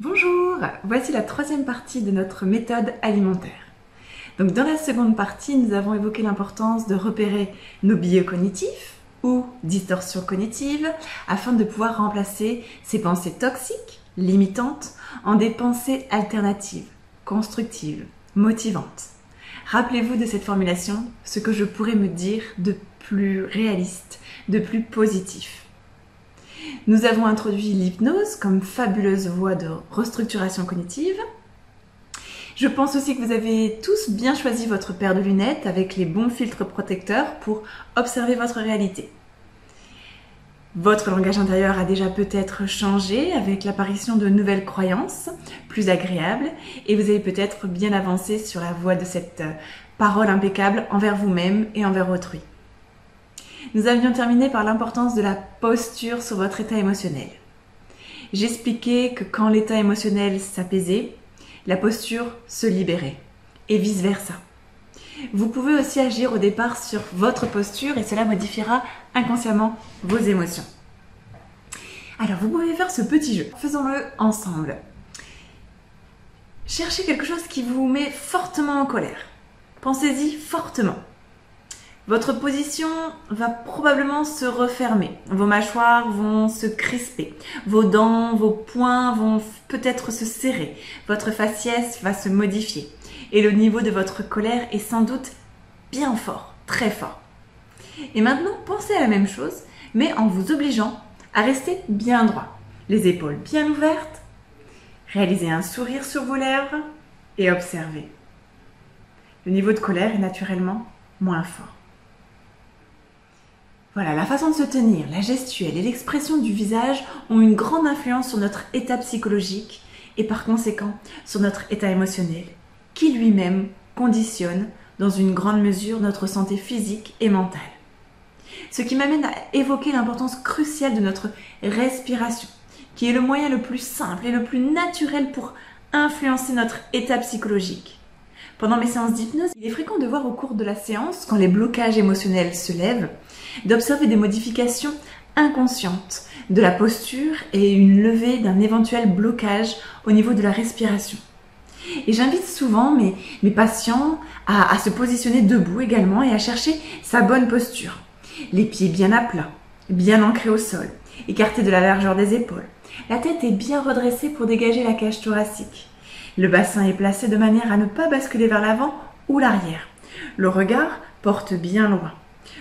Bonjour, voici la troisième partie de notre méthode alimentaire. Donc dans la seconde partie, nous avons évoqué l'importance de repérer nos biais cognitifs ou distorsions cognitives afin de pouvoir remplacer ces pensées toxiques, limitantes, en des pensées alternatives, constructives, motivantes. Rappelez-vous de cette formulation, ce que je pourrais me dire de plus réaliste, de plus positif. Nous avons introduit l'hypnose comme fabuleuse voie de restructuration cognitive. Je pense aussi que vous avez tous bien choisi votre paire de lunettes avec les bons filtres protecteurs pour observer votre réalité. Votre langage intérieur a déjà peut-être changé avec l'apparition de nouvelles croyances plus agréables et vous avez peut-être bien avancé sur la voie de cette parole impeccable envers vous-même et envers autrui. Nous avions terminé par l'importance de la posture sur votre état émotionnel. J'expliquais que quand l'état émotionnel s'apaisait, la posture se libérait et vice-versa. Vous pouvez aussi agir au départ sur votre posture et cela modifiera inconsciemment vos émotions. Alors vous pouvez faire ce petit jeu. Faisons-le ensemble. Cherchez quelque chose qui vous met fortement en colère. Pensez-y fortement. Votre position va probablement se refermer. Vos mâchoires vont se crisper. Vos dents, vos poings vont peut-être se serrer. Votre faciès va se modifier. Et le niveau de votre colère est sans doute bien fort, très fort. Et maintenant, pensez à la même chose, mais en vous obligeant à rester bien droit. Les épaules bien ouvertes. Réalisez un sourire sur vos lèvres et observez. Le niveau de colère est naturellement moins fort. Voilà, la façon de se tenir, la gestuelle et l'expression du visage ont une grande influence sur notre état psychologique et par conséquent sur notre état émotionnel, qui lui-même conditionne dans une grande mesure notre santé physique et mentale. Ce qui m'amène à évoquer l'importance cruciale de notre respiration, qui est le moyen le plus simple et le plus naturel pour influencer notre état psychologique. Pendant mes séances d'hypnose, il est fréquent de voir au cours de la séance, quand les blocages émotionnels se lèvent, d'observer des modifications inconscientes de la posture et une levée d'un éventuel blocage au niveau de la respiration. Et j'invite souvent mes, patients à, se positionner debout également et à chercher sa bonne posture. Les pieds bien à plat, bien ancrés au sol, écartés de la largeur des épaules. La tête est bien redressée pour dégager la cage thoracique. Le bassin est placé de manière à ne pas basculer vers l'avant ou l'arrière. Le regard porte bien loin.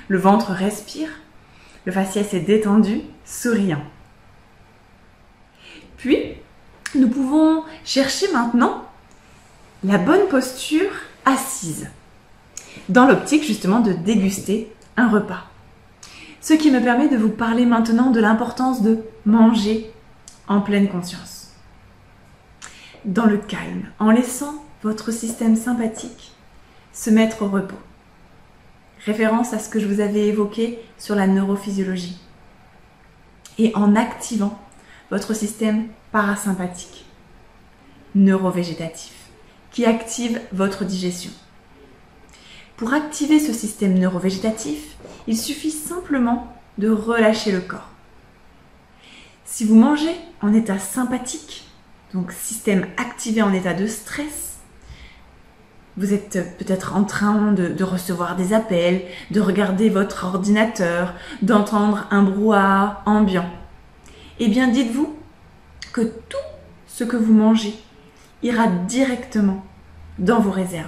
Le ventre respire. Le faciès est détendu, souriant. Puis, nous pouvons chercher maintenant la bonne posture assise, dans l'optique justement de déguster un repas. Ce qui me permet de vous parler maintenant de l'importance de manger en pleine conscience dans le calme, en laissant votre système sympathique se mettre au repos. Référence à ce que je vous avais évoqué sur la neurophysiologie. Et en activant votre système parasympathique, neurovégétatif, qui active votre digestion. Pour activer ce système neurovégétatif, il suffit simplement de relâcher le corps. Si vous mangez en état sympathique, donc système activé en état de stress. Vous êtes peut-être en train de, recevoir des appels, de regarder votre ordinateur, d'entendre un brouhaha ambiant. Eh bien, dites-vous que tout ce que vous mangez ira directement dans vos réserves.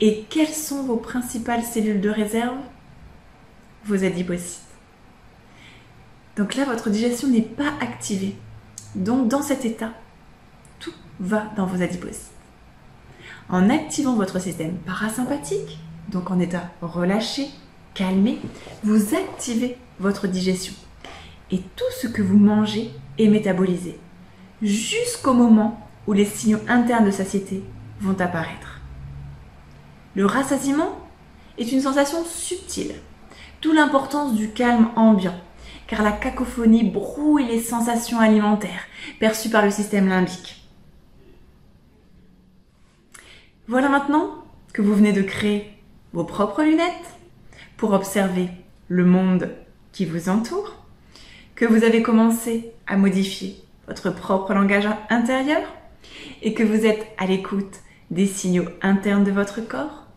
Et quelles sont vos principales cellules de réserve? Vos adipocytes. Donc là, votre digestion n'est pas activée. Donc dans cet état, tout va dans vos adipocytes. En activant votre système parasympathique, donc en état relâché, calmé, vous activez votre digestion. Et tout ce que vous mangez est métabolisé, jusqu'au moment où les signaux internes de satiété vont apparaître. Le rassasiement est une sensation subtile, d'où l'importance du calme ambiant car la cacophonie brouille les sensations alimentaires perçues par le système limbique. Voilà maintenant que vous venez de créer vos propres lunettes pour observer le monde qui vous entoure, que vous avez commencé à modifier votre propre langage intérieur et que vous êtes à l'écoute des signaux internes de votre corps,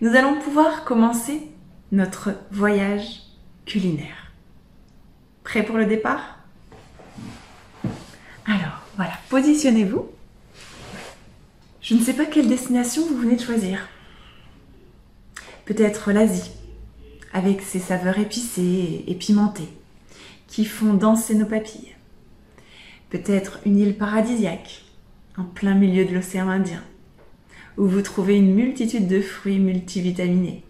nous allons pouvoir commencer notre voyage culinaire. Prêt pour le départ? Alors, voilà, positionnez-vous. Je ne sais pas quelle destination vous venez de choisir. Peut-être l'Asie, avec ses saveurs épicées et pimentées, qui font danser nos papilles. Peut-être une île paradisiaque, en plein milieu de l'océan Indien, où vous trouvez une multitude de fruits multivitaminés.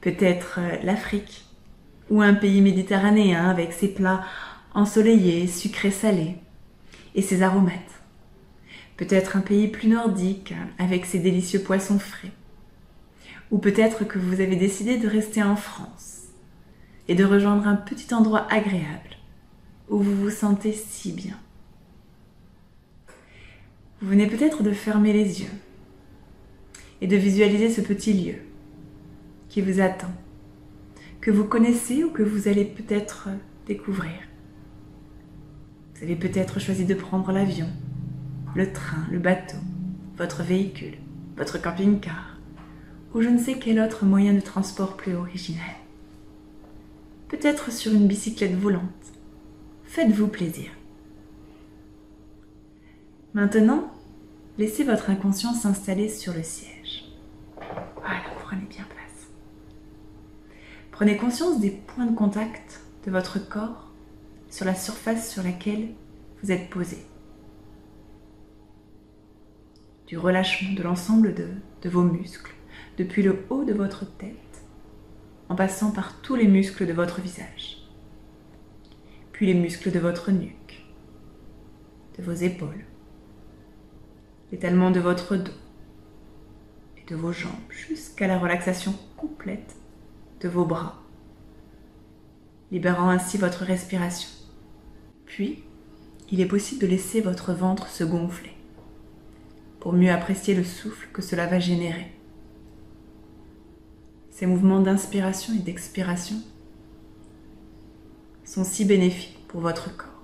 Peut-être l'Afrique, ou un pays méditerranéen avec ses plats ensoleillés, sucrés salés, et ses aromates. Peut-être un pays plus nordique, avec ses délicieux poissons frais. Ou peut-être que vous avez décidé de rester en France et de rejoindre un petit endroit agréable où vous vous sentez si bien. Vous venez peut-être de fermer les yeux et de visualiser ce petit lieu qui vous attend, que vous connaissez ou que vous allez peut-être découvrir. Vous avez peut-être choisi de prendre l'avion, le train, le bateau, votre véhicule, votre camping-car ou je ne sais quel autre moyen de transport plus original. Peut-être sur une bicyclette volante. Faites-vous plaisir. Maintenant, laissez votre inconscient s'installer sur le siège. Voilà, prenez bien place. Prenez conscience des points de contact de votre corps sur la surface sur laquelle vous êtes posé. Du relâchement de l'ensemble de, vos muscles, depuis le haut de votre tête, en passant par tous les muscles de votre visage, puis les muscles de votre nuque, de vos épaules, l'étalement de votre dos et de vos jambes, jusqu'à la relaxation complète de vos bras, libérant ainsi votre respiration. Puis, il est possible de laisser votre ventre se gonfler pour mieux apprécier le souffle que cela va générer. Ces mouvements d'inspiration et d'expiration sont si bénéfiques pour votre corps.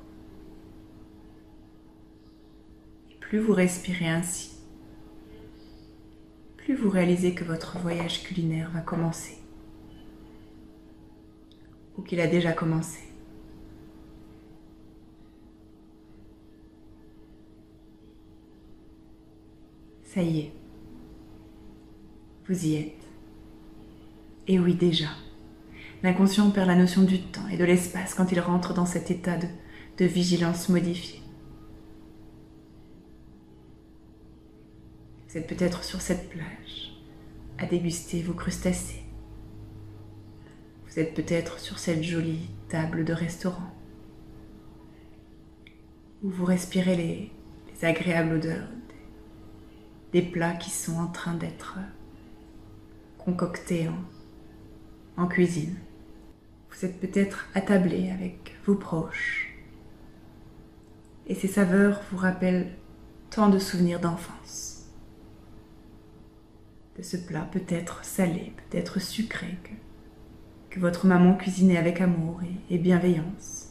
Et plus vous respirez ainsi, plus vous réalisez que votre voyage culinaire va commencer, ou qu'il a déjà commencé. Ça y est, vous y êtes. Et oui, déjà. L'inconscient perd la notion du temps et de l'espace quand il rentre dans cet état de, vigilance modifiée. Vous êtes peut-être sur cette plage à déguster vos crustacés. Vous êtes peut-être sur cette jolie table de restaurant où vous respirez les agréables odeurs des, plats qui sont en train d'être concoctés en cuisine. Vous êtes peut-être attablé avec vos proches. Et ces saveurs vous rappellent tant de souvenirs d'enfance. De ce plat peut-être salé, peut-être sucré que, votre maman cuisinait avec amour et bienveillance.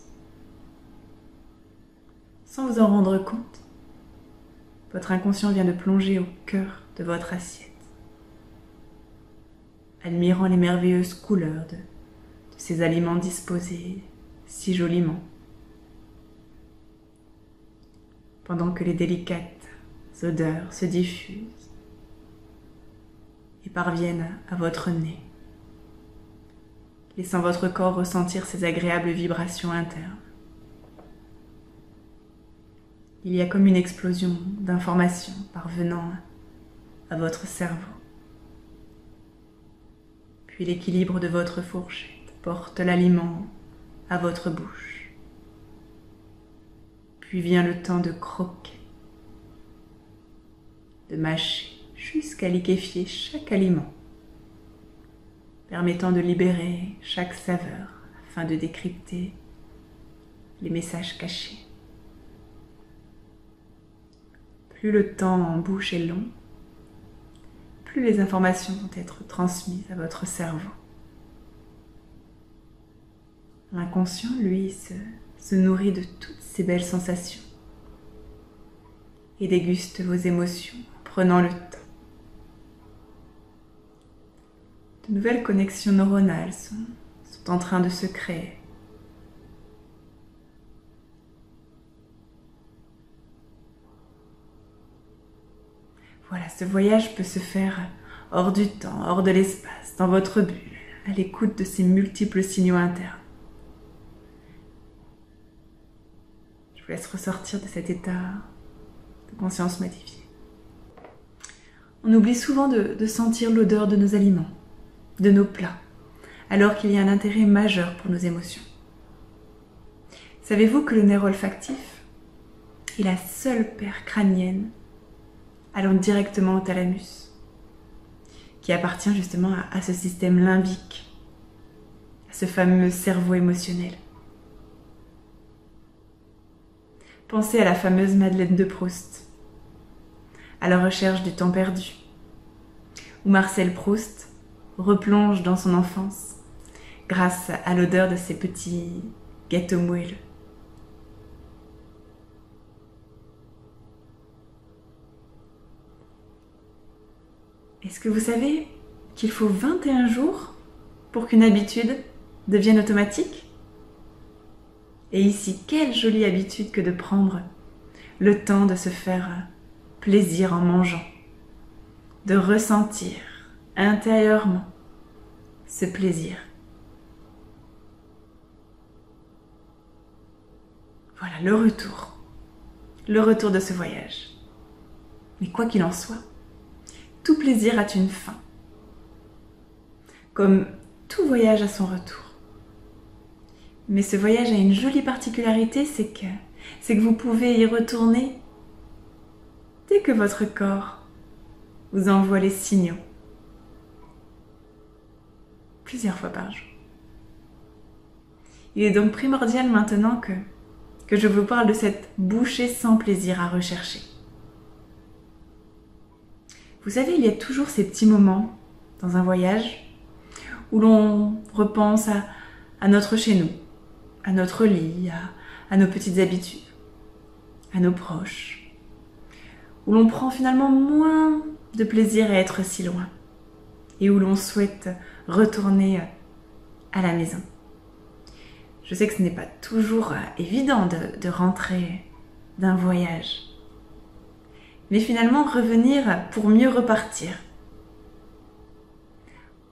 Sans vous en rendre compte, votre inconscient vient de plonger au cœur de votre assiette admirant les merveilleuses couleurs de, ces aliments disposés si joliment, pendant que les délicates odeurs se diffusent et parviennent à votre nez, laissant votre corps ressentir ces agréables vibrations internes. Il y a comme une explosion d'informations parvenant à votre cerveau puis l'équilibre de votre fourchette porte l'aliment à votre bouche. Puis vient le temps de croquer, de mâcher jusqu'à liquéfier chaque aliment, permettant de libérer chaque saveur afin de décrypter les messages cachés. Plus le temps en bouche est long, plus les informations vont être transmises à votre cerveau. L'inconscient, lui, se, nourrit de toutes ces belles sensations et déguste vos émotions en prenant le temps. De nouvelles connexions neuronales sont en train de se créer. Voilà, ce voyage peut se faire hors du temps, hors de l'espace, dans votre bulle, à l'écoute de ces multiples signaux internes. Je vous laisse ressortir de cet état de conscience modifiée. On oublie souvent de, sentir l'odeur de nos aliments, de nos plats, alors qu'il y a un intérêt majeur pour nos émotions. Savez-vous que le nerf olfactif est la seule paire crânienne allant directement au thalamus, qui appartient justement à, à ce système limbique, à ce fameux cerveau émotionnel. Pensez à la fameuse Madeleine de Proust, à la recherche du temps perdu, où Marcel Proust replonge dans son enfance grâce à l'odeur de ses petits gâteaux moelleux. Est-ce que vous savez qu'il faut 21 jours pour qu'une habitude devienne automatique? Et ici, quelle jolie habitude que de prendre le temps de se faire plaisir en mangeant, de ressentir intérieurement ce plaisir. Voilà le retour, le retour de ce voyage. Mais quoi qu'il en soit, tout plaisir a une fin. Comme tout voyage a son retour. Mais ce voyage a une jolie particularité, c'est que, c'est que vous pouvez y retourner dès que votre corps vous envoie les signaux. Plusieurs fois par jour. Il est donc primordial maintenant que, que je vous parle de cette bouchée sans plaisir à rechercher. Vous savez, il y a toujours ces petits moments dans un voyage où l'on repense à, notre chez nous, à notre lit, à, nos petites habitudes, à nos proches, où l'on prend finalement moins de plaisir à être si loin et où l'on souhaite retourner à la maison. Je sais que ce n'est pas toujours évident de, de rentrer d'un voyage mais finalement revenir pour mieux repartir.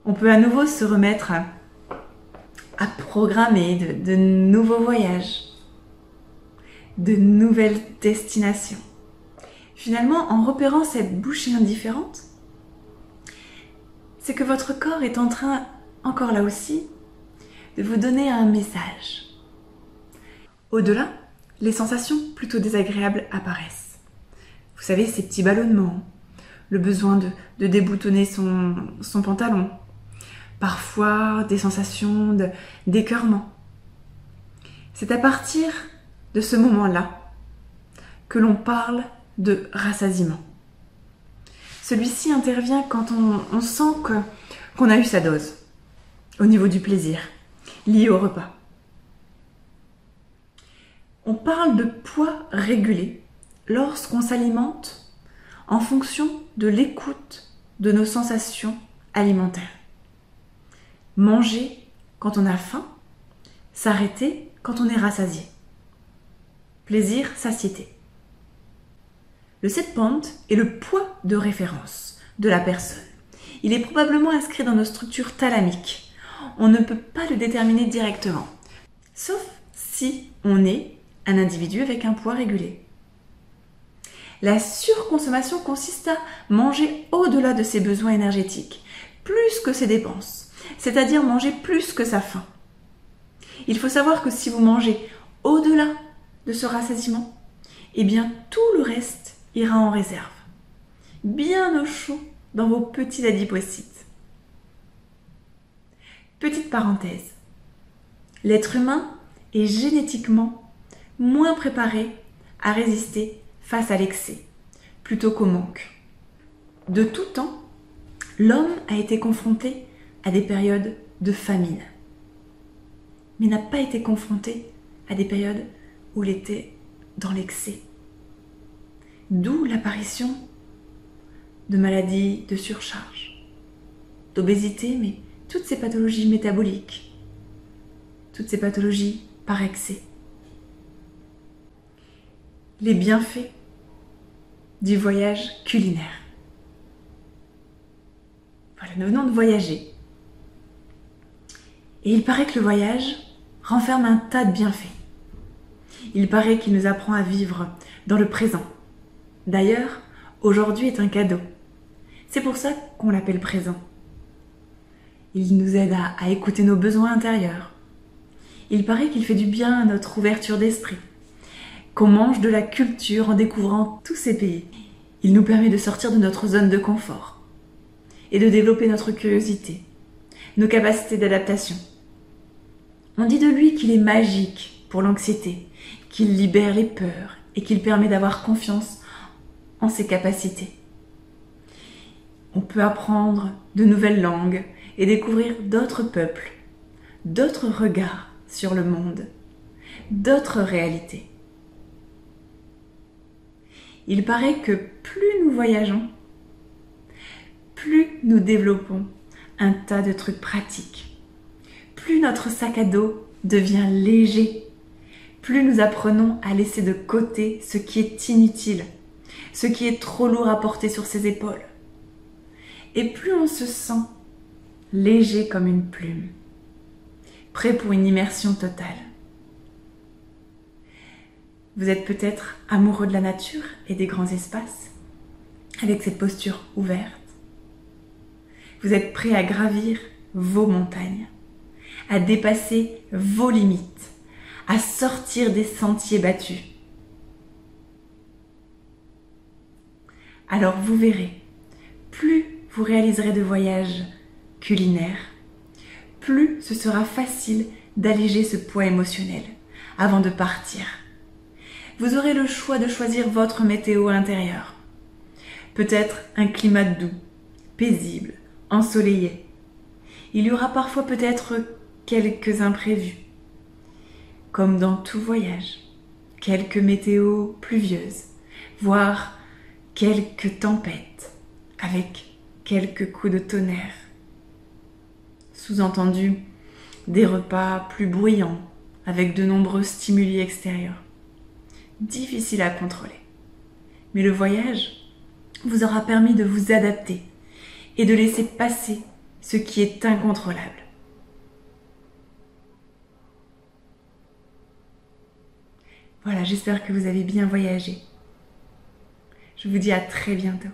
On peut à nouveau se remettre à, programmer de, nouveaux voyages, de nouvelles destinations. Finalement, en repérant cette bouchée indifférente, c'est que votre corps est en train, encore là aussi, de vous donner un message. Au-delà, les sensations plutôt désagréables apparaissent. Vous savez, ces petits ballonnements, le besoin de, déboutonner son, pantalon, parfois des sensations d'écœurement. C'est à partir de ce moment-là que l'on parle de rassasiement. Celui-ci intervient quand on, sent qu'on a eu sa dose au niveau du plaisir lié au repas. On parle de poids régulé lorsqu'on s'alimente en fonction de l'écoute de nos sensations alimentaires. Manger quand on a faim, s'arrêter quand on est rassasié. Plaisir, satiété. Le set point est le poids de référence de la personne. Il est probablement inscrit dans nos structures thalamiques. On ne peut pas le déterminer directement, sauf si on est un individu avec un poids régulé. La surconsommation consiste à manger au-delà de ses besoins énergétiques, plus que ses dépenses, c'est-à-dire manger plus que sa faim. Il faut savoir que si vous mangez au-delà de ce rassasiement, eh bien tout le reste ira en réserve, bien au chaud dans vos petits adipocytes. Petite parenthèse, l'être humain est génétiquement moins préparé à résister face à l'excès, plutôt qu'au manque. De tout temps, l'homme a été confronté à des périodes de famine, mais n'a pas été confronté à des périodes où il était dans l'excès. D'où l'apparition de maladies de surcharge, d'obésité, mais toutes ces pathologies métaboliques, toutes ces pathologies par excès. Les bienfaits du voyage culinaire. Voilà, nous venons de voyager. Et il paraît que le voyage renferme un tas de bienfaits. Il paraît qu'il nous apprend à vivre dans le présent. D'ailleurs, aujourd'hui est un cadeau. C'est pour ça qu'on l'appelle présent. Il nous aide à, écouter nos besoins intérieurs. Il paraît qu'il fait du bien à notre ouverture d'esprit, qu'on mange de la culture en découvrant tous ces pays. Il nous permet de sortir de notre zone de confort et de développer notre curiosité, nos capacités d'adaptation. On dit de lui qu'il est magique pour l'anxiété, qu'il libère les peurs et qu'il permet d'avoir confiance en ses capacités. On peut apprendre de nouvelles langues et découvrir d'autres peuples, d'autres regards sur le monde, d'autres réalités. Il paraît que plus nous voyageons, plus nous développons un tas de trucs pratiques, plus notre sac à dos devient léger, plus nous apprenons à laisser de côté ce qui est inutile, ce qui est trop lourd à porter sur ses épaules. Et plus on se sent léger comme une plume, prêt pour une immersion totale. Vous êtes peut-être amoureux de la nature et des grands espaces, avec cette posture ouverte. Vous êtes prêt à gravir vos montagnes, à dépasser vos limites, à sortir des sentiers battus. Alors vous verrez, plus vous réaliserez de voyages culinaires, plus ce sera facile d'alléger ce poids émotionnel avant de partir. Vous aurez le choix de choisir votre météo intérieure. Peut-être un climat doux, paisible, ensoleillé. Il y aura parfois peut-être quelques imprévus. Comme dans tout voyage, quelques météos pluvieuses, voire quelques tempêtes avec quelques coups de tonnerre. Sous-entendu, des repas plus bruyants avec de nombreux stimuli extérieurs. Difficile à contrôler. Mais le voyage vous aura permis de vous adapter et de laisser passer ce qui est incontrôlable. Voilà, j'espère que vous avez bien voyagé. Je vous dis à très bientôt.